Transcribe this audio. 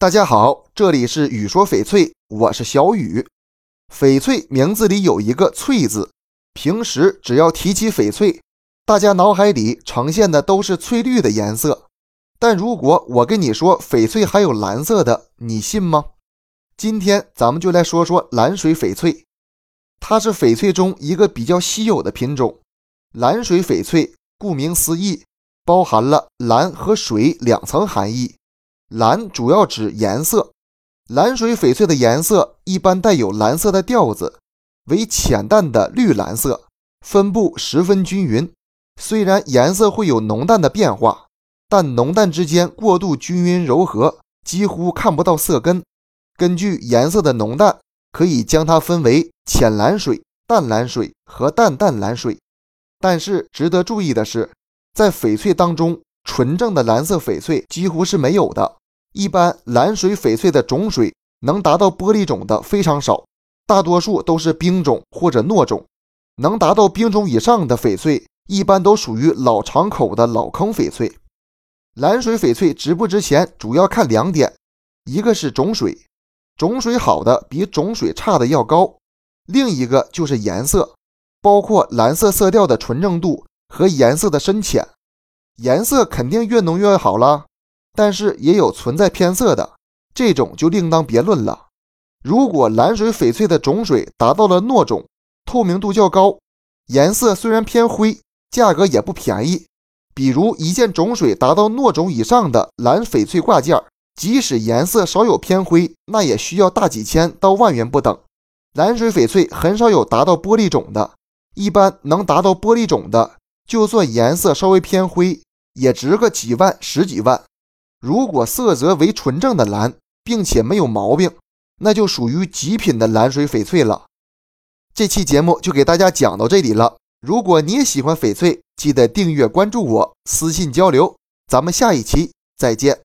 大家好，这里是雨说翡翠，我是小雨。翡翠名字里有一个“翠”字，平时只要提起翡翠，大家脑海里呈现的都是翠绿的颜色。但如果我跟你说翡翠还有蓝色的，你信吗？今天咱们就来说说蓝水翡翠，它是翡翠中一个比较稀有的品种。蓝水翡翠顾名思义，包含了蓝和水两层含义。蓝主要指颜色，蓝水翡翠的颜色一般带有蓝色的调子，为浅淡的绿蓝色，分布十分均匀。虽然颜色会有浓淡的变化，但浓淡之间过渡均匀柔和，几乎看不到色根。根据颜色的浓淡，可以将它分为浅蓝水、淡蓝水和淡淡蓝水。但是值得注意的是，在翡翠当中，纯正的蓝色翡翠几乎是没有的。一般蓝水翡翠的种水能达到玻璃种的非常少，大多数都是冰种或者糯种。能达到冰种以上的翡翠，一般都属于老敞口的老坑翡翠。蓝水翡翠值不值钱，主要看两点：一个是种水，种水好的比种水差的要高；另一个就是颜色，包括蓝色色调的纯正度和颜色的深浅。颜色肯定越浓越好啦。但是也有存在偏色的，这种就另当别论了。如果蓝水翡翠的种水达到了糯种，透明度较高，颜色虽然偏灰，价格也不便宜。比如一件种水达到糯种以上的蓝翡翠挂件，即使颜色稍有偏灰，那也需要大几千到万元不等。蓝水翡翠很少有达到玻璃种的，一般能达到玻璃种的，就算颜色稍微偏灰，也值个几万、十几万。如果色泽为纯正的蓝，并且没有毛病，那就属于极品的蓝水翡翠了。这期节目就给大家讲到这里了。如果你也喜欢翡翠，记得订阅关注我，私信交流。咱们下一期再见。